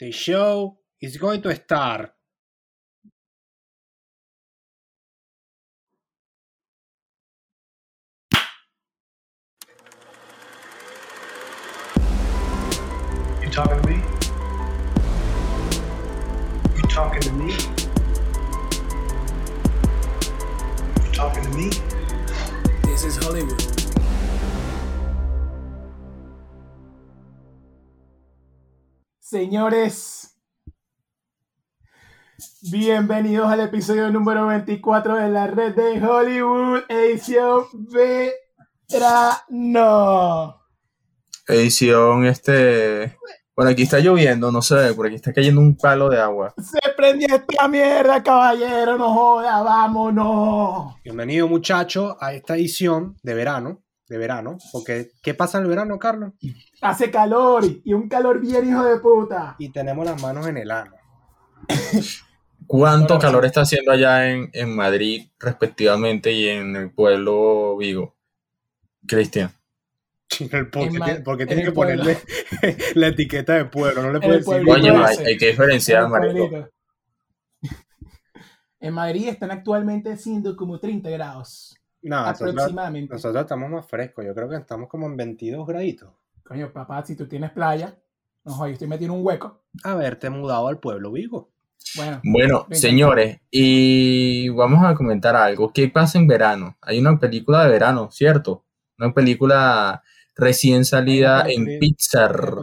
The show is going to start. You talking to me? You talking to me? You talking to me? This is Hollywood. Señores, bienvenidos al episodio número 24 de la red de Hollywood, edición verano. Edición, este. Bueno, aquí está lloviendo, no sé, por aquí está cayendo un palo de agua. Se prendió esta mierda, caballero, no joda, vámonos. Bienvenido, muchachos, a esta edición de verano. De verano. Porque, ¿qué pasa en el verano, Carlos? Hace calor y un calor bien hijo de puta. Y tenemos las manos en el ano. ¿Cuánto calor está haciendo allá en, en Madrid, respectivamente, y en el pueblo Vigo? Cristian. Porque, tiene, porque tiene que ponerle la etiqueta de pueblo. No le En puede el decir. Coño, hay, hay que diferenciar, En marico. En Madrid están actualmente siendo como 30 grados, No, nosotros, aproximadamente. nosotros estamos más frescos. Yo creo que estamos como en 22 graditos. Coño, papá, si tú tienes playa, no yo estoy metido en un hueco. Haberte mudado al pueblo Vigo. Bueno, señores, y vamos a comentar algo. ¿Qué pasa en verano? Hay una película de verano, ¿cierto? Una película recién salida en Pixar,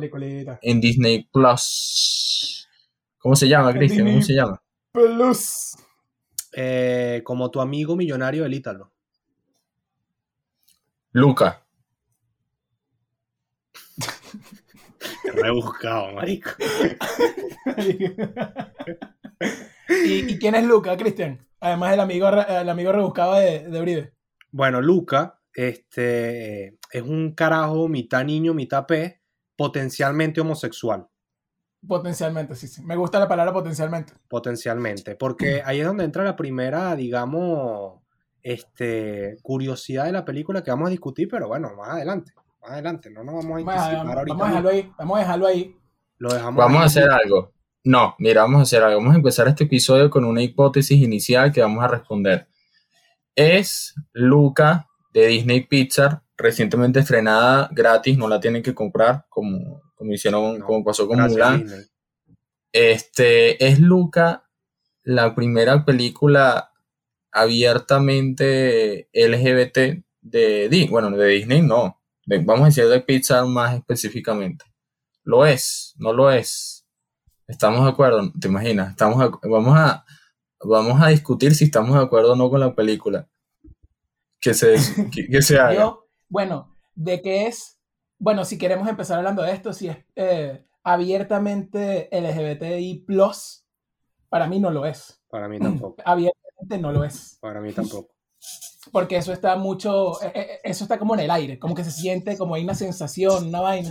en Disney Plus. ¿Cómo se llama, Cristian? ¿Cómo se llama? Plus. Eh, como tu amigo millonario del Ítalo. Luca. Rebuscado, marico. ¿Y, y quién es Luca, Cristian? Además el amigo, el amigo rebuscado de, de Uribe. Bueno, Luca este, es un carajo mitad niño, mitad pez, potencialmente homosexual. Potencialmente, sí, sí. Me gusta la palabra potencialmente. Potencialmente. Porque ahí es donde entra la primera, digamos, este, curiosidad de la película que vamos a discutir, pero bueno, más adelante. Más adelante, no nos vamos a Vamos anticipar ahorita. vamos a dejarlo ahí. Vamos a dejarlo ahí. Lo dejamos Vamos ahí. a hacer algo. No, mira, vamos a hacer algo. Vamos a empezar este episodio con una hipótesis inicial que vamos a responder. ¿Es Luca de Disney Pixar recientemente estrenada gratis? No la tienen que comprar como, como hicieron, No, como pasó con Gracias, Mulan. Disney. Este, ¿es Luca la primera película abiertamente LGBT de Disney? Bueno, de Disney no. De- vamos a decir de Pixar más específicamente. ¿Lo es? ¿No lo es? ¿Estamos de acuerdo? ¿Te imaginas? Estamos de- vamos, a, vamos a discutir si estamos de acuerdo o no con la película. Que se, que, que se haga. Yo, bueno, de qué es, bueno, si queremos empezar hablando de esto, si es eh, abiertamente LGBTI+, para mí no lo es. Para mí tampoco. Abiertamente no lo es. Para mí tampoco. Porque eso está mucho, eh, eh, eso está como en el aire, como que se siente como hay una sensación, una vaina,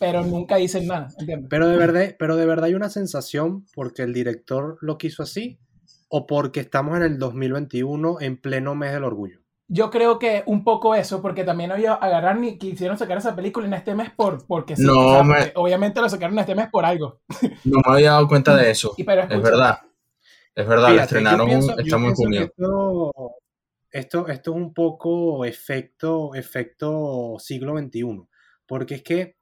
pero nunca dicen nada, ¿entiendes? Pero de verdad, pero de verdad hay una sensación porque el director lo quiso así o porque estamos en el 2021 en pleno mes del orgullo. Yo creo que un poco eso, porque también había agarrar ni quisieron sacar esa película en este mes por, porque sí. No, o sea, me- porque obviamente lo sacaron en este mes por algo. No me había dado cuenta de eso. Y pero Es escucha, verdad. Es verdad, Fíjate, estrenaron, pienso- estamos en junio. Esto, esto, esto es un poco efecto, efecto siglo XXI. Porque es que,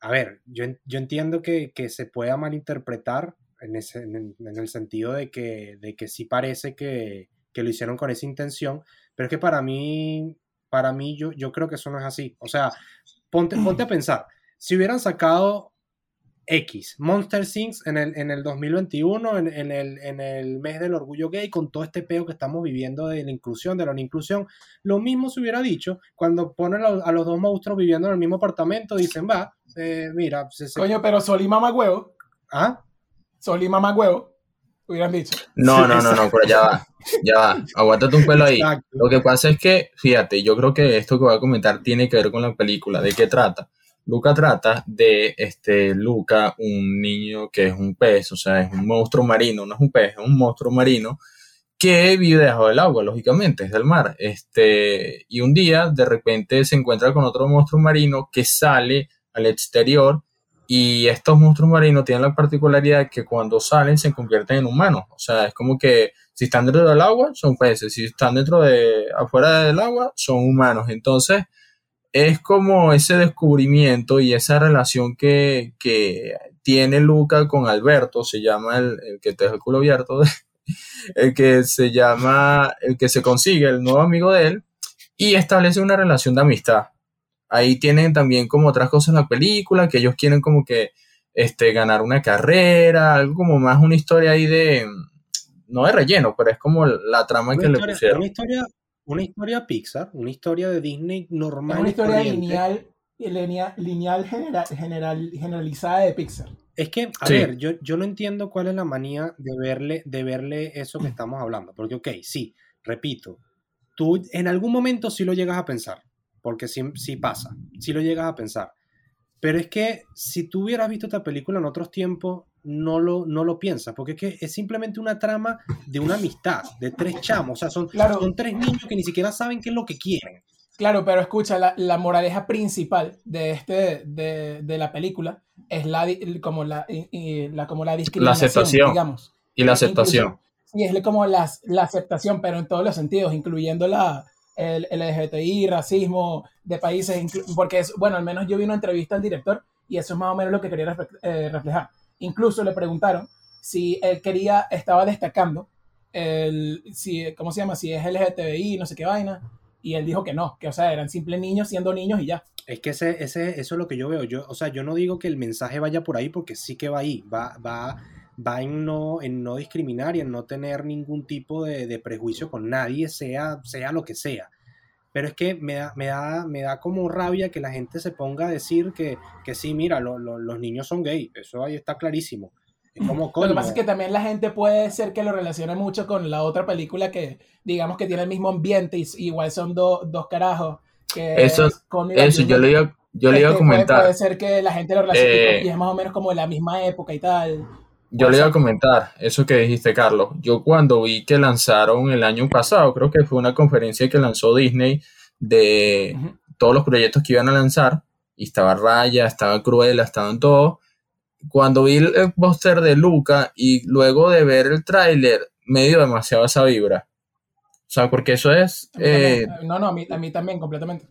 a ver, yo, yo entiendo que, que se pueda malinterpretar en, ese, en, el- en el sentido de que, de que sí parece que, que lo hicieron con esa intención, pero es que para mí, para mí yo, yo creo que eso no es así. O sea, ponte, ponte a pensar, si hubieran sacado X, Monster Things en el, en el 2021, en, en el, en el mes del orgullo gay, con todo este peo que estamos viviendo de la inclusión, de la no inclusión, lo mismo se hubiera dicho cuando ponen a, a los dos monstruos viviendo en el mismo apartamento, dicen, va, eh, mira, se, se- coño, pero Sol y Mamá Huevo, ¿ah? Sol y Mamá Huevo, hubieran dicho. No, Sí, no, no, no, pero ya va. Ya va. Aguántate un pelo ahí. Exacto. Lo que pasa es que, fíjate, yo creo que esto que voy a comentar tiene que ver con la película. ¿De qué trata? Luca trata de este Luca, un niño que es un pez, o sea, es un monstruo marino, no es un pez, es un monstruo marino que vive debajo del agua, lógicamente, es del mar. Este, y un día de repente se encuentra con otro monstruo marino que sale al exterior Y estos monstruos marinos tienen la particularidad que cuando salen se convierten en humanos. O sea, es como que si están dentro del agua son peces, si están dentro de afuera del agua son humanos. Entonces, es como ese descubrimiento y esa relación que, que tiene Luca con Alberto, se llama el, el que te deja el culo abierto, el que se llama, el que se consigue, el nuevo amigo de él, y establece una relación de amistad. Ahí tienen también como otras cosas en la película, que ellos quieren como que este, ganar una carrera, algo como más una historia ahí de, no de relleno, pero es como la trama Una que le pusieron. una historia, una historia Pixar, una historia de Disney normal. Es una historia lineal, lineal, lineal genera- general, generalizada de Pixar. Es que, a Sí. ver, yo, yo no entiendo cuál es la manía de verle, de verle eso que estamos hablando. Porque, ok, sí, repito, tú en algún momento sí lo llegas a pensar, porque sí, sí pasa, sí lo llegas a pensar. Pero es que si tú hubieras visto esta película en otros tiempos, no lo, no lo piensas, porque es que es simplemente una trama de una amistad, de tres chamos, o sea, son, Claro. son tres niños que ni siquiera saben qué es lo que quieren. Claro, pero escucha, la, la moraleja principal de, este, de, de la película es la, como la, y- y la, como la discriminación, aceptación. digamos. Y la aceptación. Sí, es como las- la aceptación, pero en todos los sentidos, incluyendo la, el, el LGTBI, racismo de países, porque es, bueno, al menos yo vi una entrevista al director y eso es más o menos lo que quería eh, reflejar. Incluso le preguntaron si él quería, estaba destacando, el, si, ¿cómo se llama? Si es LGTBI, no sé qué vaina, y él dijo que no, que o sea, eran simples niños siendo niños y ya. Es que ese, ese, eso es lo que yo veo. Yo, o sea, yo no digo que el mensaje vaya por ahí porque sí que va ahí. Va, va, va en, no, en no discriminar y en no tener ningún tipo de, de prejuicio con nadie, sea, sea lo que sea. Pero es que me da, me da, me da como rabia que la gente se ponga a decir que, que sí, mira, lo- lo- los niños son gay. Eso ahí está clarísimo. Es como Lo que pasa es que también la gente puede ser que lo relacione mucho con la otra película que, digamos, que tiene el mismo ambiente y igual son do- dos carajos. Que Eso- es Eso yo le iba, yo le iba a Este, puede- comentar. Puede, ser que la gente lo relacione Eh, y es más o menos como de la misma época y tal. Yo le iba a comentar eso que dijiste, Carlos. Yo cuando vi que lanzaron el año pasado, creo que fue una conferencia que lanzó Disney de todos los proyectos que iban a lanzar, y estaba Raya, estaba Cruella, estaban todos. Cuando vi el póster de Luca y luego de ver el tráiler, me dio demasiado esa vibra. O sea, porque eso es, eh, no, no, a mí, a mí también, completamente.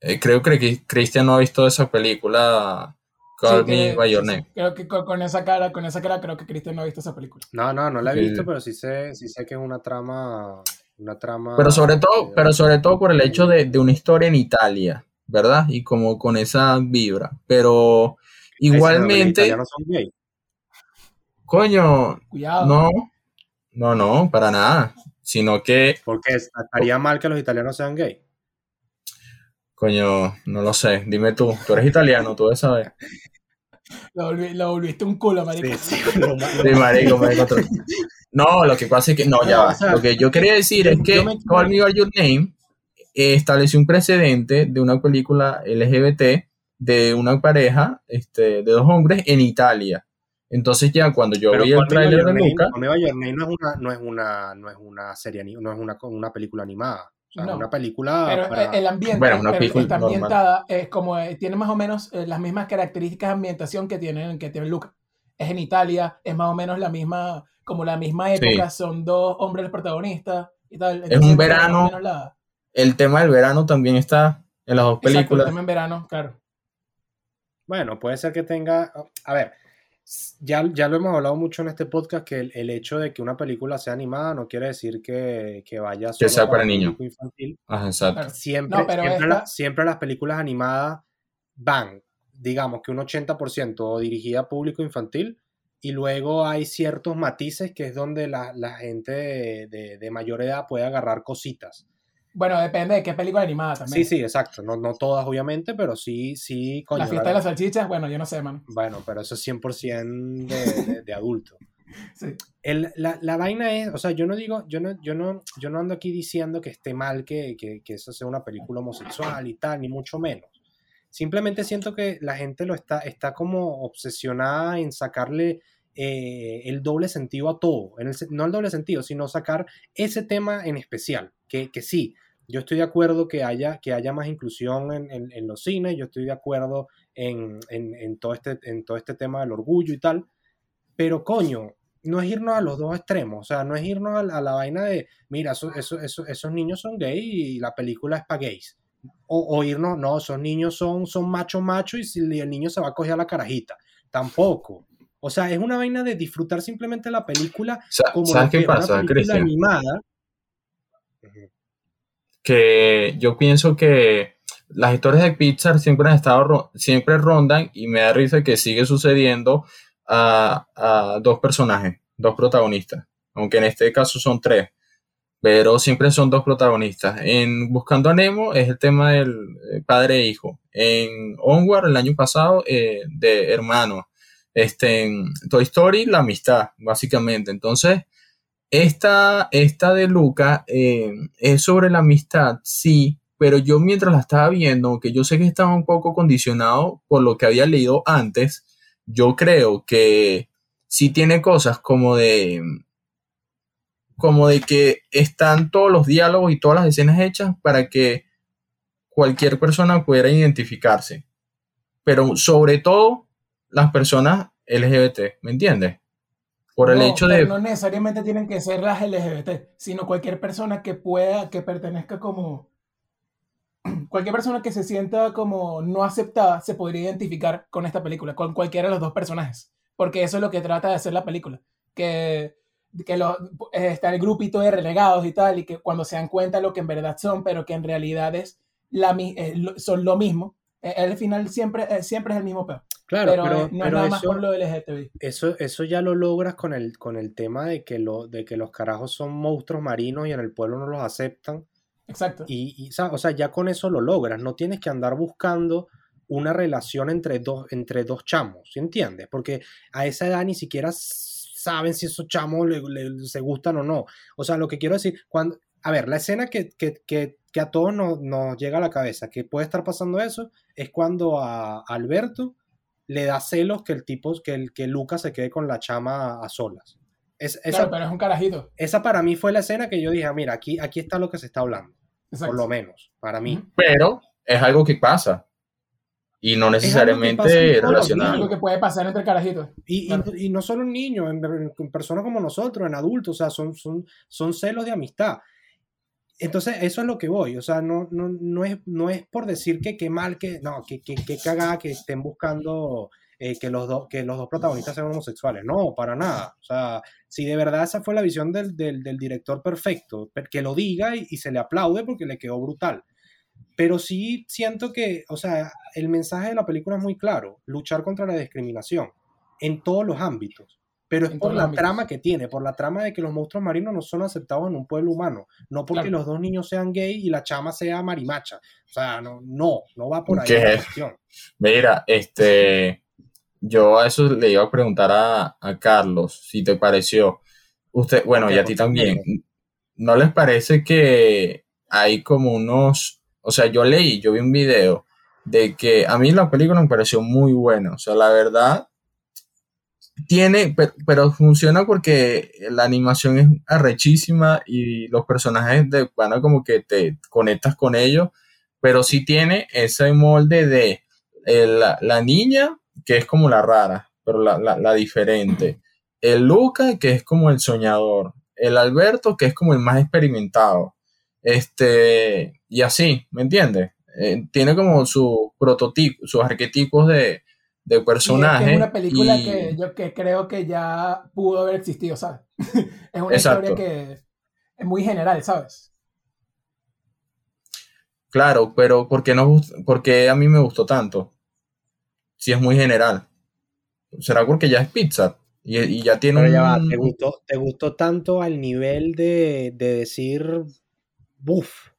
eh, creo que Cri- Cristian no ha visto esa película, Call Sí, Me que- By Your sí, sí. Name. Creo que con, con esa cara, con esa cara, creo que Cristian no ha visto esa película. No, no, no la he Sí. visto, pero sí sé, sí sé que es una trama. Una trama. Pero sobre todo, eh, pero sobre todo por el hecho de, de una historia en Italia, ¿verdad? Y como con esa vibra. Pero ay, si no, los igualmente, italianos son gay. coño, Cuidado. no, no, no, para nada. Sino que, Porque estaría mal que los italianos sean gay. coño, no lo sé. Dime tú, tú eres italiano, tú debes saber. Lo volviste un culo, marico. Sí, sí, lo Sí, ma- marico, marico, No, lo que pasa es que, no, ya va. o sea, Lo que yo quería decir es que me- Call Me By Your Name eh, estableció un precedente de una película LGBT de una pareja este, de dos hombres en Italia. Entonces ya cuando yo Pero vi el tráiler de Luca, Call Me By Your Name no es una, no es una, no es una serie, no es una, una película animada. O sea, No. es una película Pero para- eh, el ambiente Bueno, una pero película está ambientada, es como eh, tiene más o menos eh, las mismas características de ambientación que tiene, que tiene Luca. Es en Italia, es más o menos la misma, como la misma época, son dos hombres los protagonistas y tal. Entonces, un verano la- el tema del verano también está en las dos Exacto, el películas. tema en verano, claro. Bueno, puede ser que tenga. A ver, ya, ya lo hemos hablado mucho en este podcast que el, el hecho de que una película sea animada no quiere decir que, que vaya solo sea para niños. infantil. Ajá, exacto. Siempre, No, pero siempre, esta- la- siempre las películas animadas van, digamos que un 80% dirigida a público infantil y luego hay ciertos matices que es donde la, la gente de, de- de mayor edad puede agarrar cositas. Bueno, depende de qué película animada también. Sí, sí, exacto. No, no todas, obviamente, pero sí, sí, coño. La fiesta la- de las salchichas, bueno, yo no sé, mano. Bueno, pero eso es 100% de, de, de adulto. Sí. El- la, la vaina es, o sea, yo no digo, yo no, yo no, yo no ando aquí diciendo que esté mal que, que, que eso sea una película homosexual y tal, ni mucho menos. Simplemente siento que la gente lo está, está como obsesionada en sacarle eh, el doble sentido a todo. En el no el doble sentido, sino sacar ese tema en especial. Que, que sí, yo estoy de acuerdo que haya, que haya más inclusión en, en- en los cines, yo estoy de acuerdo en, en- en todo este, en todo este tema del orgullo y tal, pero coño, no es irnos a los dos extremos, o sea, no es irnos a, la- a la vaina de, mira, eso- eso- eso- esos niños son gay y la película es para gays. O, o irnos, no, esos niños son, son macho macho y si el niño se va a coger a la carajita. Tampoco. O sea, es una vaina de disfrutar simplemente la película como ¿Sabes lo qué pasa, película animada. Que yo pienso que las historias de Pixar siempre han estado siempre rondan y me da risa que sigue sucediendo a, a dos personajes, dos protagonistas, aunque en este caso son tres, pero siempre son dos protagonistas. En Buscando a Nemo es el tema del eh, padre e hijo. En Onward el año pasado eh, de hermanos. Este, en Toy Story la amistad, básicamente. Entonces esta, esta de Luca eh, es sobre la amistad, sí, pero yo mientras la estaba viendo, aunque yo sé que estaba un poco condicionado por lo que había leído antes, yo creo que sí tiene cosas como de como de que están todos los diálogos y todas las escenas hechas para que cualquier persona pudiera identificarse. Pero sobre todo las personas LGBT, ¿me entiendes? Por el No, hecho de... No necesariamente tienen que ser las LGBT, sino cualquier persona que pueda, que pertenezca como. Cualquier persona que se sienta como no aceptada se podría identificar con esta película, con cualquiera de los dos personajes. Porque eso es lo que trata de hacer la película. Que, que lo- eh, está el grupito de relegados y tal, y que cuando se dan cuenta lo que en verdad son, pero que en realidad es la, eh, son lo mismo. Eh, al final siempre, eh, siempre es el mismo peor. Claro, pero, pero, eh, no es pero nada más eso, por lo LGTBI. eso, eso ya lo logras con el, con el tema de que, lo, de que los carajos son monstruos marinos y en el pueblo no los aceptan. Exacto. Y, y, o sea, ya con eso lo logras. No tienes que andar buscando una relación entre dos, entre dos chamos, ¿sí entiendes? Porque a esa edad ni siquiera saben si esos chamos le, le- se gustan o no. O sea, lo que quiero decir, cuando, a ver, la escena que, que, que, que a todos nos, nos llega a la cabeza, que puede estar pasando eso, es cuando a Alberto le da celos que el tipo, que, el, que Lucas se quede con la chama a solas. Es, esa, Claro, pero es un carajito. esa para mí fue la escena que yo dije, "Ah, mira, aquí, aquí está lo que se está hablando, Exacto. por lo menos, para mí. Pero es algo que pasa y no necesariamente relacionado. Algo que puede pasar entre carajitos. Y, y no solo en niños, en, en personas como nosotros, en adultos, o sea, son, son, son celos de amistad. Entonces, eso es lo que voy, o sea, no, no, no, es, no es por decir que qué mal, que no, que, que, cagada que estén buscando eh, que, los dos que los dos protagonistas sean homosexuales, no, para nada. O sea, si de verdad esa fue la visión del, del, director perfecto, per- que lo diga y, y se le aplaude porque le quedó brutal. Pero sí siento que, o sea, el mensaje de la película es muy claro, luchar contra la discriminación en todos los ámbitos. Pero es por la ámbitos. trama que tiene, por la trama de que los monstruos marinos no son aceptados en un pueblo humano, no porque Claro. los dos niños sean gay y la chama sea marimacha. O sea, no, no, no va por ahí ¿Qué? la cuestión. Mira, este, yo a eso le iba a preguntar a, a Carlos si te pareció. Usted, bueno, y a ti también. ¿No les parece que hay como unos, o sea, yo leí, yo vi un video de que a mí la película me pareció muy buena, o sea, la verdad tiene, pero, pero funciona porque la animación es arrechísima y los personajes de pana como que te conectas con ellos, pero sí tiene ese molde de eh, la, la niña, que es como la rara, pero la, la, diferente. El Luca, que es como el soñador. El Alberto, que es como el más experimentado. Este, y así, ¿me entiendes? Eh, tiene como su prototipo, sus arquetipos de, de Y es que personajes. es una película y- que yo que creo que ya pudo haber existido, ¿sabes? es una Exacto. historia que es muy general, ¿sabes? Claro, pero ¿por qué, no, gust- por qué a mí me gustó tanto? Si es muy general. ¿Será porque ya es pizza? Y, y ya tiene Pero ya va, un... ¿te gustó, te gustó tanto al nivel de, de decir, buf,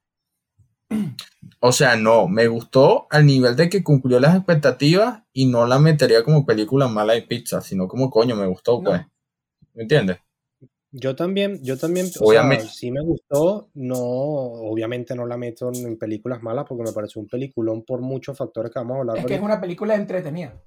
O sea, no, me gustó al nivel de que cumplió las expectativas y no la metería como película mala de pizza, sino como coño, me gustó, No. pues. ¿Me entiendes? Yo también, yo también, o Obviamente. sea, sí me gustó, no, obviamente no la meto en, películas malas porque me pareció un peliculón por muchos factores que vamos a hablar Es que es una película entretenida.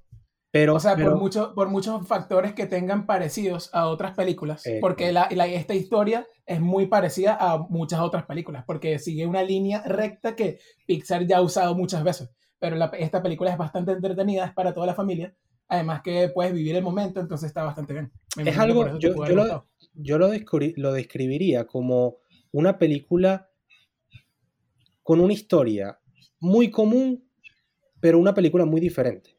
Pero, O sea, pero- por, mucho, por muchos factores que tengan parecidos a otras películas, Eh, porque la, la- esta historia es muy parecida a muchas otras películas, porque sigue una línea recta que Pixar ya ha usado muchas veces, pero la- esta película es bastante entretenida, es para toda la familia, además que puedes vivir el momento, entonces está bastante bien. Me Es algo- yo- yo lo- yo lo, descubrí- lo describiría como una película con una historia muy común, pero una película muy diferente.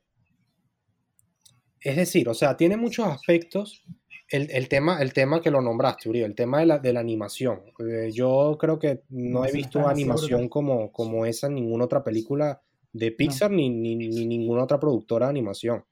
Es decir, o sea, tiene muchos aspectos. El, el tema, el tema que lo nombraste, Uribe, el tema de la, de la animación. Eh, yo creo que no he visto una animación como, como esa en ninguna otra película de Pixar ni, ni, ni ninguna otra productora de animación.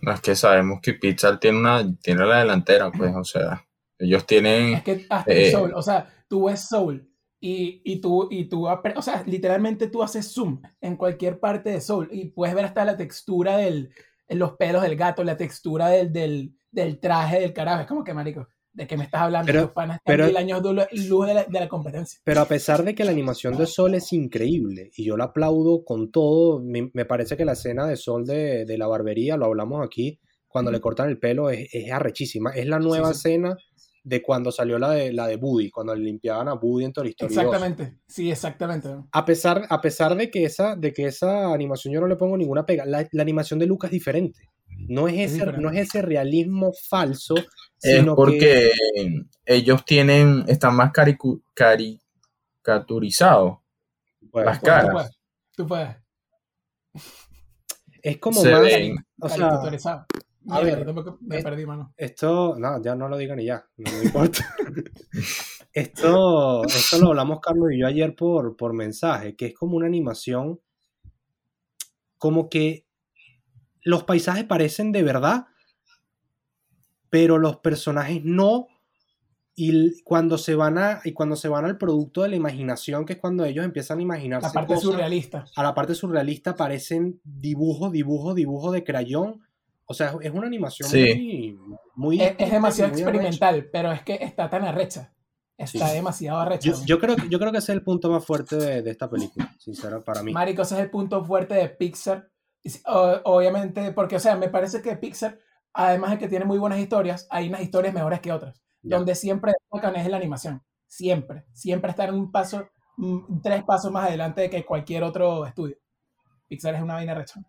No es que sabemos que Pixar tiene una tiene la delantera, pues, o sea, ellos tienen Es que hasta Eh, Soul, o sea, tú ves Soul y, y tú, y tú, o sea, literalmente tú haces zoom en cualquier parte de Soul y puedes ver hasta la textura del, los pelos del gato, la textura del, del, del traje del carajo. Es como que, marico, ¿de qué me estás hablando? Pero- panas pero- mil años de luz de la, de la competencia. Pero a pesar de que la animación de Sol es increíble y yo la aplaudo con todo, me, me parece que la escena de Sol de, de la barbería, lo hablamos aquí, cuando le cortan el pelo es, es arrechísima. Es la nueva Sí, sí. escena de cuando salió la de, la de Woody, cuando le limpiaban a Woody en Toy Story 2. Exactamente, sí, exactamente. A pesar, a pesar de, que esa, de que esa animación yo no le pongo ninguna pega, la, la animación de Lucas es diferente. No es, Es ese, no es ese realismo falso, es sino que porque ellos tienen están más caricu- caricaturizados. pues, las Tú puedes, caras. Tú puedes. es como Se más... ven. o sea, caricaturizado. A ver, me es- perdí, mano. Esto, no, ya no lo digan y ya, no me importa. esto, esto lo hablamos Carlos y yo ayer por, por mensaje, que es como una animación, como que los paisajes parecen de verdad, pero los personajes no. Y cuando se van a, y cuando se van al producto de la imaginación, que es cuando ellos empiezan a imaginarse La parte cosas, surrealista. a la parte surrealista aparecen dibujos, dibujos, dibujos de crayón. O sea, es una animación Sí. muy, muy Es, es demasiado muy arrecha. experimental, pero es que está tan arrecha. Está Sí. demasiado arrecha. Yo, yo creo, que- yo creo que ese es el punto más fuerte de, de esta película, sincero, para mí. Marico, ese es el punto fuerte de Pixar. O- obviamente, porque, o sea, me parece que Pixar, además de que tiene muy buenas historias, hay unas historias mejores que otras. Ya. Donde siempre destacan es en la animación. Siempre. Siempre están un paso, mm, tres pasos más adelante de que cualquier otro estudio. Pixar es una vaina recha.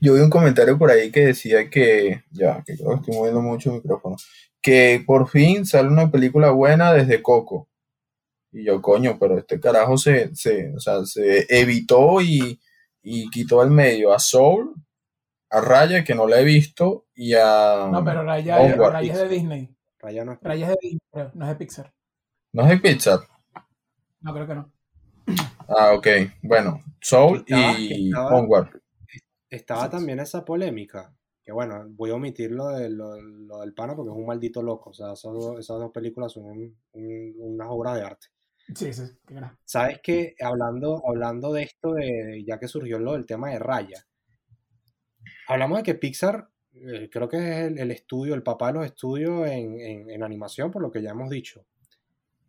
Yo vi un comentario por ahí que decía que, ya, que creo que estoy moviendo mucho el micrófono, que por fin sale una película buena desde Coco. Y yo, coño, pero este carajo se, se, o sea, se evitó y, y quitó el medio a Soul, a Raya, que no la he visto, y a... No, pero Raya, Onward, Raya es de Disney. Raya no es- Raya es de Disney, no es de Pixar. No es de Pixar. No, creo que no. Ah, ok. Bueno, Soul Estaba- y estaba- Onward. Estaba Exacto. también esa polémica, que bueno, voy a omitir lo, de, lo, lo del pana porque es un maldito loco. O sea, esas dos, esas dos películas son un- un- unas obras de arte. Sí, sí, gran. Sabes que hablando, hablando de esto, de, ya que surgió lo del tema de Raya, hablamos de que Pixar, eh, creo que es el, el estudio, el papá de los estudios en, en- en animación, por lo que ya hemos dicho.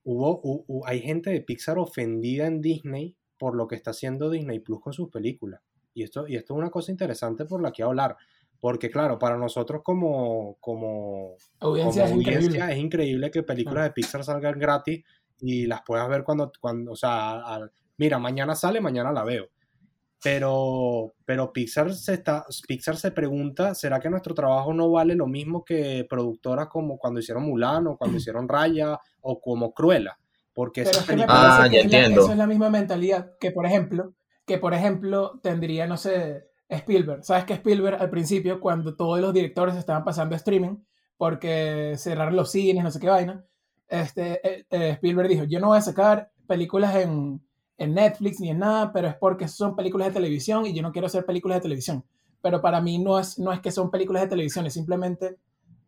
Hubo, hu- hu- hay gente de Pixar ofendida en Disney por lo que está haciendo Disney Plus con sus películas. Y esto, y esto es una cosa interesante por la que hablar. Porque claro, para nosotros como, como, Audiencia como es increíble. audiencia es increíble que películas de Pixar salgan gratis y las puedas ver cuando, cuando o sea, al- mira, mañana sale, mañana la veo. Pero, pero Pixar se está, Pixar se pregunta, ¿será que nuestro trabajo no vale lo mismo que productoras como cuando hicieron Mulan o cuando hicieron Raya o como Cruella? Porque Pero es que me películas- Ah, que ya es la- entiendo. eso es la misma mentalidad que, por ejemplo, que por ejemplo tendría, no sé, Spielberg. ¿Sabes que Spielberg al principio, cuando todos los directores estaban pasando streaming, porque cerraron los cines, no sé qué vaina, este, eh, eh, Spielberg dijo, yo no voy a sacar películas en, en Netflix ni en nada, pero es porque son películas de televisión y yo no quiero hacer películas de televisión. Pero para mí no es, no es que son películas de televisión, es simplemente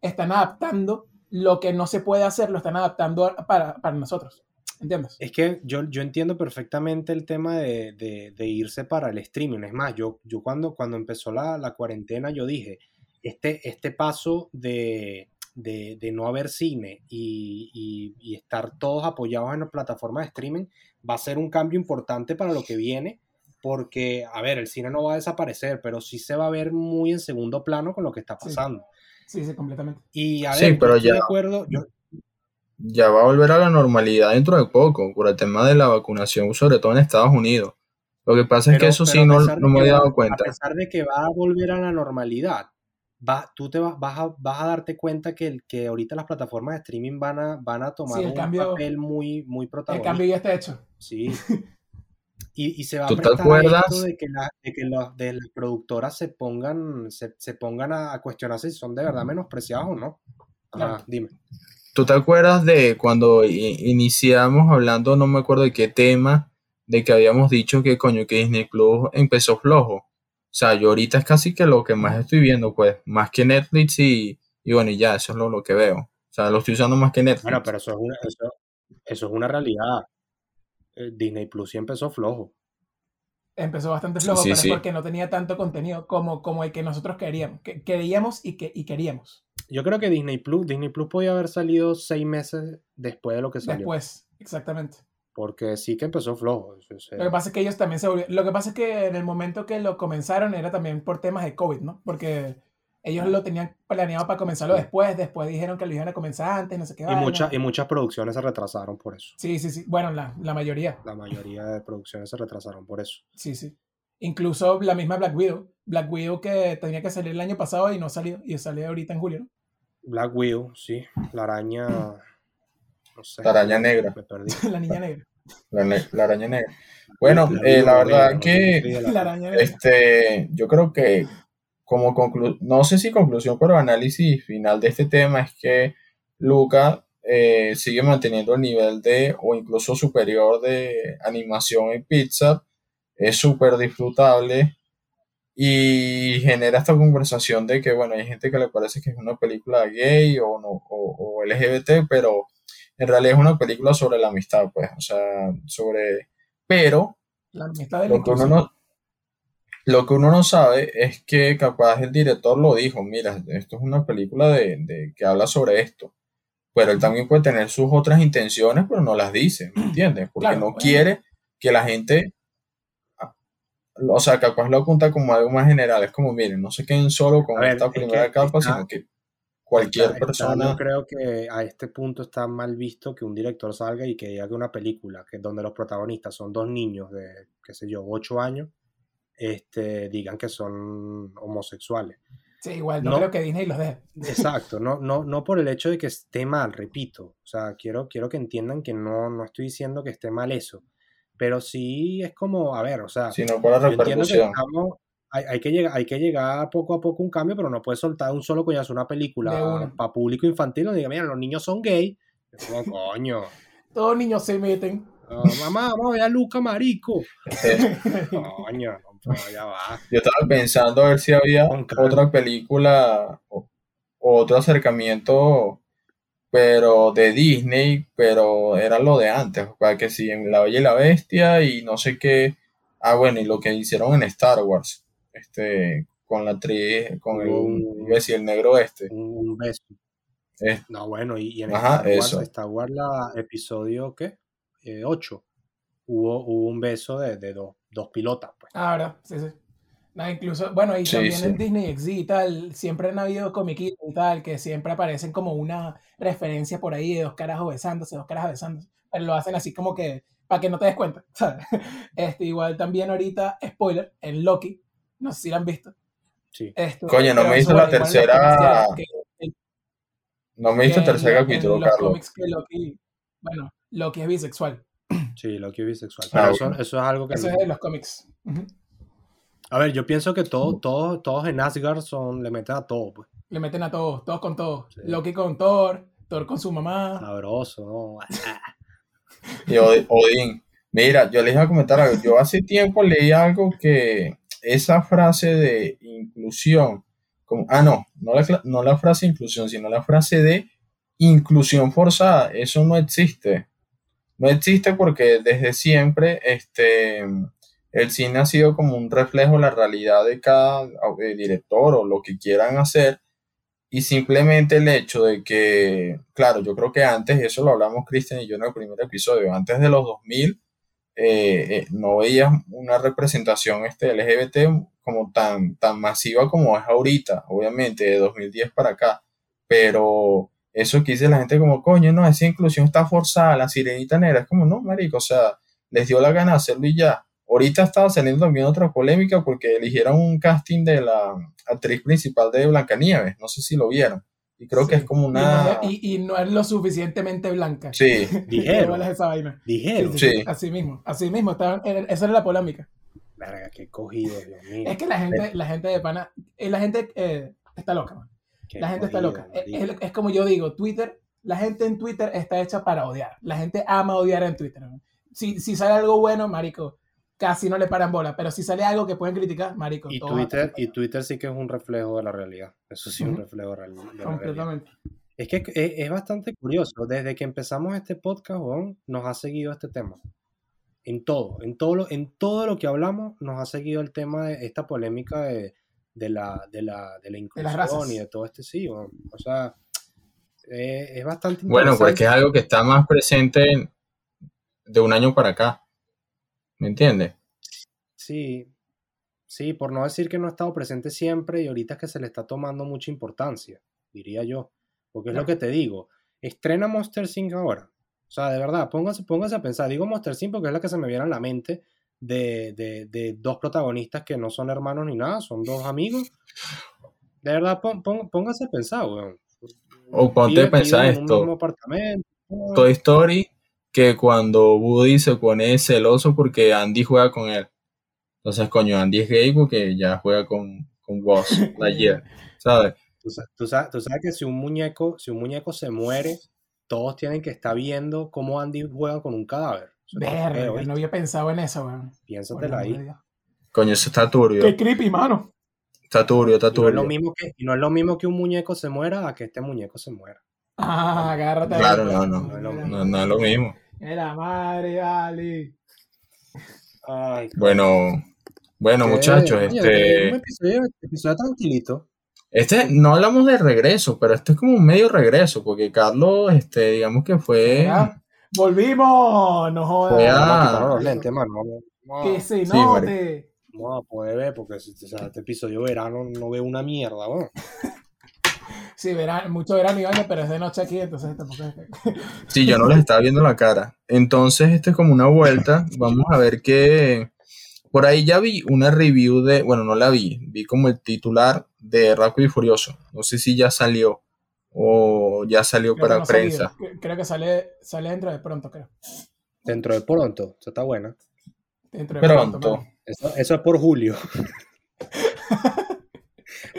están adaptando lo que no se puede hacer, lo están adaptando para, para nosotros. ¿Entiendes? Es que yo, yo entiendo perfectamente el tema de, de- de irse para el streaming. Es más, yo, yo cuando, cuando empezó la, la cuarentena, yo dije, este, este paso de, de- de no haber cine y, y- y estar todos apoyados en la plataforma de streaming va a ser un cambio importante para lo que viene, porque, a ver, el cine no va a desaparecer, pero sí se va a ver muy en segundo plano con lo que está pasando. Sí, sí, completamente. Y a ver, Sí, yo pero estoy de ya- acuerdo, yo, Ya va a volver a la normalidad dentro de poco, por el tema de la vacunación, sobre todo en Estados Unidos. Lo que pasa es que eso sí a no, no me va- dado cuenta. A pesar de que va a volver a la normalidad, va, tú te va- vas, a, vas a darte cuenta que, el- que ahorita las plataformas de streaming van a, van a tomar Sí, el un cambio- papel muy, muy El protagonista. cambio ya está hecho. Sí. Y, y se va a ¿Tú te prestar a acuerdas? esto de que, la- de que los- de las productoras se pongan, se, se pongan a, a cuestionarse si son de verdad menospreciados o no. Ajá, Claro. dime. ¿Tú te acuerdas de cuando i- iniciamos hablando, no me acuerdo de qué tema, de que habíamos dicho que coño, que Disney Plus empezó flojo? O sea, yo ahorita es casi que lo que más estoy viendo, pues, más que Netflix y, y bueno, y ya, eso es lo, lo que veo. O sea, lo estoy usando más que Netflix. Bueno, pero eso es una, eso, eso es una realidad. Eh, Disney Plus sí empezó flojo. Empezó bastante flojo, Sí, pero sí. es porque no tenía tanto contenido como, como el que nosotros queríamos. Que, queríamos y, que, y queríamos. Yo creo que Disney Plus, Disney Plus podía haber salido seis meses después de lo que salió. Después, exactamente. Porque sí que empezó flojo. Lo que pasa es que ellos también se volvieron. Lo que pasa es que en el momento que lo comenzaron era también por temas de COVID, ¿no? Porque ellos lo tenían planeado para comenzarlo Sí. después, después dijeron que lo iban a comenzar antes, no sé qué. y, vaina. muchas y muchas producciones se retrasaron por eso. Sí, sí, sí. Bueno, la, la mayoría. La mayoría de producciones se retrasaron por eso. Sí, sí. Incluso la misma Black Widow. Black Widow que tenía que salir el año pasado y no salió. Y salió ahorita en julio, ¿no? Black Widow, sí. La araña. No sé. La araña negra. Me perdí. la niña negra. La, ne- la araña negra. Bueno, La eh, la verdad negra, que La araña negra. Este, yo creo que como conclusión, no sé si conclusión, pero análisis final de este tema es que Luca eh, sigue manteniendo el nivel de, o incluso superior de animación en Pixar, es súper disfrutable y genera esta conversación de que, bueno, hay gente que le parece que es una película gay o, no, o, o LGBT, pero en realidad es una película sobre la amistad, pues, o sea, sobre, pero La amistad de lo que uno no, lo que uno no sabe es que capaz el director lo dijo, mira, esto es una película de, de- que habla sobre esto, pero él también puede tener sus otras intenciones, pero no las dice, ¿me entiendes? Porque Claro, no bueno. quiere que la gente, o sea, capaz lo apunta como algo más general, es como, miren, no se queden solo con ver, esta es que primera capa, está- sino que cualquier Está- está- persona... yo creo que a este punto está mal visto que un director salga y que diga que una película que donde los protagonistas son dos niños de, qué sé yo, ocho años, este, digan que son homosexuales. Sí, igual, no, No. creo que Disney los deje. Exacto, no, no, no por el hecho de que esté mal, repito. O sea, quiero, quiero que entiendan que no, no estoy diciendo que esté mal eso. Pero sí es como, a ver, o sea, sino por la yo entiendo que repercusión. estamos, hay, hay que llegar, hay que llegar poco a poco a un cambio, pero no puedes soltar un solo coñazo una película para público infantil donde diga, mira, los niños son gay. Es como, coño. Todos niños se meten. mamá, vamos a ver a Luca Marico. Coño, no, no, ya va. Yo estaba pensando a ver si había otra película o, o otro acercamiento, pero de Disney, pero era lo de antes, para que si en La Bella y la Bestia y no sé qué. Ah, bueno, y lo que hicieron en Star Wars, este, con la actriz, con el, Un- decir, el negro este. Un, beso. Es- No, bueno, y, y en Ajá, Star Wars, eso. Star Wars, la episodio, ¿qué? 8. hubo, hubo un beso de, de dos, dos pilotas, pues. Ah, ¿verdad? Sí, sí. No, incluso, bueno, y Sí, también sí. en Disney XD y tal, siempre han habido comiquitos y tal, que siempre aparecen como una referencia por ahí de dos carajos besándose, dos carajos besándose. Pero lo hacen así como que, para que no te des cuenta, ¿sabes? Este, igual también ahorita, spoiler, en Loki, no sé si lo han visto. Sí. Esto, Coño, no me hizo la tercera- No me hizo el tercer capítulo, Carlos. cómics que Loki, bueno, Loki es bisexual. Sí, Loki es bisexual. Ah, Pero eso, bueno. eso es algo que... Eso es de los cómics. A ver, yo pienso que todos, todos, todos en Asgard son, le meten a todo, pues. Le meten a todos, todos con todos. Sí. Loki con Thor, Thor con su mamá. Sabroso, ¿no? Y Od- Odín. Mira, yo les iba a comentar algo. Yo hace tiempo leí algo que esa frase de inclusión, como, ah, no, no la, no la frase inclusión, sino la frase de inclusión forzada, eso no existe. No existe porque desde siempre este, el cine ha sido como un reflejo de la realidad de cada eh, director o lo que quieran hacer. Y simplemente el hecho de que, claro, yo creo que antes, eso lo hablamos Cristian y yo en el primer episodio, antes de los 2000, eh, eh, no veías una representación este, LGBT como tan, tan masiva como es ahorita, obviamente, de 2010 para acá. Pero eso que dice la gente como, coño, no, esa inclusión está forzada, la sirenita negra, es como, no, marico, o sea, les dio la gana hacerlo y ya. Ahorita estaba saliendo también otra polémica porque eligieron un casting de la actriz principal de Blancanieves, no sé si lo vieron. Y creo que Sí. es como una... Y, y no es lo suficientemente blanca. Sí, Dijeron. ¿Qué bolas esa vaina? Dijeron. Sí, sí, Sí. Así mismo, así mismo. estaban- esa era la polémica. Verga, qué cogido, Dios mío. Es que la gente, la gente de pana, eh, la gente eh, está loca, man. Qué La gente está cogido, loca. Eh, marico. Es, es como yo digo, Twitter, la gente en Twitter está hecha para odiar. La gente ama odiar en Twitter. man. Si, si sale algo bueno, marico, casi no le paran bola. Pero si sale algo que pueden criticar, marico, Y Twitter, y Twitter sí que es un reflejo de la realidad. Eso sí es un reflejo de la realidad. completamente. Es que es, es bastante curioso. Desde que empezamos este podcast, nos ha seguido este tema. En todo, en todo lo, en todo lo que hablamos, nos ha seguido el tema de esta polémica de, de la, de la, de la inclusión y de todo este sí. O sea, eh, es bastante bueno, pues que es interesante. algo que está más presente de un año para acá. ¿Me entiendes? Sí, sí, por no decir que no ha estado presente siempre y ahorita es que se le está tomando mucha importancia, diría yo. Porque es lo que te digo, estrena Monster Inc. ahora. O sea, de verdad, póngase, póngase a pensar. Digo Monster Inc. porque es la que se me viene a la mente de, de- de dos protagonistas que no son hermanos ni nada, son dos amigos. De verdad, pon- pon- póngase a pensar, weón. O ponte a pensar esto. Toy Story, que cuando Woody se pone celoso porque Andy juega con él. Entonces, coño, Andy es gay porque ya juega con, con Buzz Lightyear, ¿sabes? Tú, sa- tú sa- tú sabes que si un muñeco, si un muñeco se muere, todos tienen que estar viendo cómo Andy juega con un cadáver. Verga, feo, no había pensado en eso, weón. Piénsatela de ahí. Coño, eso está turbio. Qué creepy, mano. Está turbio, está Y no, es lo turbio. mismo que, y no es lo mismo que un muñeco se muera a que este muñeco se muera. Ah, agárrate. Claro, no, no. No es lo Mira, No, no es lo mismo. Era madre, vale. Ay, Bueno, bueno, qué- muchachos, oye, este, Un episodio, episodio tranquilito. este, no hablamos de regreso, pero este es como un medio regreso, porque Carlos, este, digamos que fue. Volvimos, no jodas. Fue Vamos a quitarnos los lentes, mano. No, no, Que se Sí, note. no poder ver porque si- o sea, este episodio verano no veo una mierda, weón. Sí, verano, mucho verano y baño, pero es de noche aquí, entonces tampoco es. sí, yo no les estaba viendo la cara. Entonces, este es como una vuelta. Vamos a ver qué. Por ahí ya vi una review de. Bueno, no la vi. Vi como el titular de Rápido y Furioso. No sé si ya salió o ya salió Creo para no prensa. Cre- Creo que sale, sale dentro de pronto, creo. Dentro de pronto, eso está buena. Dentro de pronto. Pronto. Eso, eso es por Julio.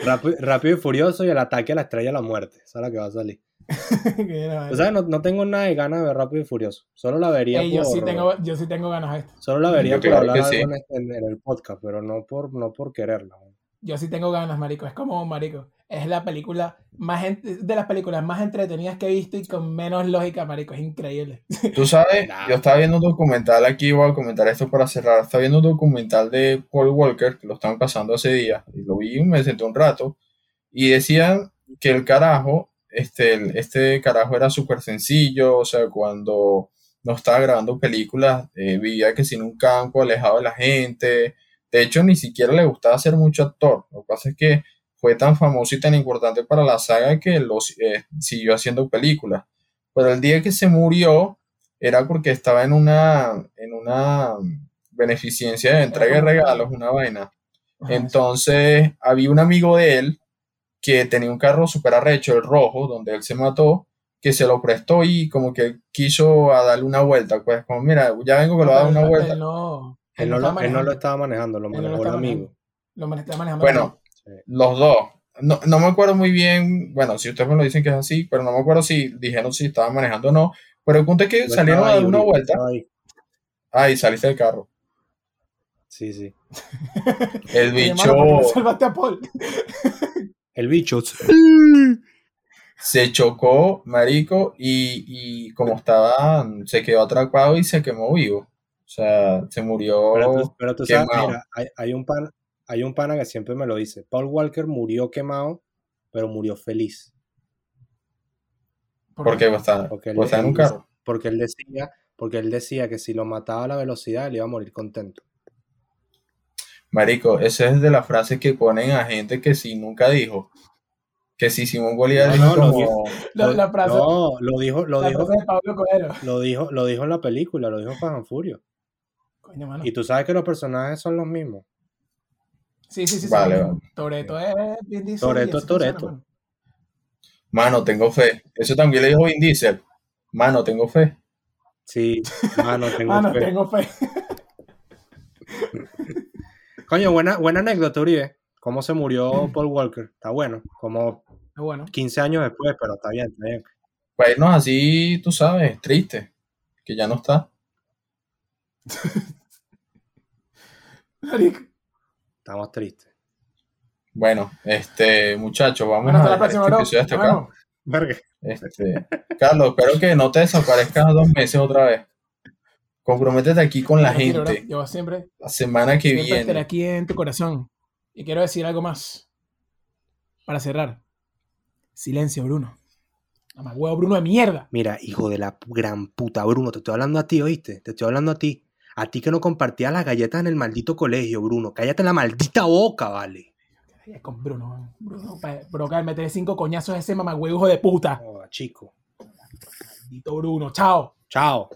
Rápido, rápido y furioso y el ataque a la estrella de la muerte. Esa es la que va a salir. O sea, no, no tengo nada de ganas de ver Rápido y Furioso. Solo la vería Ey, yo, por... sí tengo, yo sí tengo ganas de esto. Solo la vería Yo por hablar que algo sí. en, este- en- en el podcast, pero no por, no por quererla. Yo sí tengo ganas, marico. Es como, marico, es la película más en- de las películas más entretenidas que he visto y con menos lógica, marico. Es increíble. Tú sabes, Nah. yo estaba viendo un documental aquí, voy a comentar esto para cerrar. Estaba viendo un documental de Paul Walker, que lo estaban pasando hace días, y lo vi y me senté un rato, y decían que el carajo, este, el- este carajo era súper sencillo, o sea, cuando no estaba grabando películas, eh, vivía que sin un campo, alejado de la gente. De hecho, ni siquiera le gustaba ser mucho actor. Lo que pasa es que fue tan famoso y tan importante para la saga que los, eh, siguió haciendo películas. Pero el día que se murió era porque estaba en una, en una beneficencia de entrega de regalos, una vaina. Entonces había un amigo de él que tenía un carro súper arrecho, el rojo, donde él se mató, que se lo prestó y como que quiso a darle una vuelta. Pues como, mira, ya vengo que lo va a dar una Él- vuelta. Él no, Él no, lo, él no lo manejando. estaba manejando, lo lo manejó el amigo. Lo mane- estaba manejando. Bueno, los dos. No, no me acuerdo muy bien, bueno, si ustedes me lo dicen que es así, pero no me acuerdo si dijeron si estaban manejando o no. Pero el punto es que Yo salieron a dar una vuelta. ahí. Ay, saliste del carro. Sí, sí. El bicho hermano, ¿por qué no salvaste a Paul? El bicho. se chocó, marico, y, y como estaba, se quedó atrapado y se quemó vivo. O sea, se murió. Pero tú, pero tú sabes, quemado. mira, hay, hay un pan, hay un pana que siempre me lo dice. Paul Walker murió quemado, pero murió feliz. porque está, Porque él, porque él decía, porque él decía que si lo mataba a la velocidad, él iba a morir contento. Marico, esa es de las frases que ponen a gente que si nunca dijo. Que si Simón Bolívar No, dijo no, lo como... La, la frase, No, lo dijo, lo la dijo, frase de Pablo Coelho. lo dijo, lo dijo en la película, lo dijo Fast and Furious. Coño, mano. Y tú sabes que los personajes son los mismos. Sí, sí, sí. sí. Vale, vale. Toreto es Vin Diesel. Toretto y es Toretto. mano. Mano, tengo fe. Eso también le dijo Vin Diesel. Mano, tengo fe. Sí, mano, tengo Mano, fe. tengo fe. Coño, buena, buena anécdota, Uribe. ¿Cómo se murió Paul Walker? Está bueno. Como Bueno, 15 años después, pero está bien, está bien. Para irnos así, tú sabes, triste. Que ya no está. marico. Estamos tristes. Bueno, este, muchachos, vamos Bueno, a próxima, este episodio hasta Nos acá. Este, Carlos, espero que no te desaparezcas dos meses otra vez. Comprométete aquí con la gente. Yo siempre, La semana que siempre estaré viene. aquí en tu corazón. Y quiero decir algo más. Para cerrar. Silencio, Bruno. Mamá huevo, Bruno de mierda. Mira, hijo de la gran puta, Bruno, te estoy hablando a ti, ¿oíste? Te estoy hablando a ti. A ti que no compartías las galletas en el maldito colegio, Bruno. Cállate la maldita boca, vale. Con Bruno. Bruno, bro, que meterle cinco coñazos a ese mamagüevo hijo de puta. Chico. Maldito Bruno. Chao. Chao.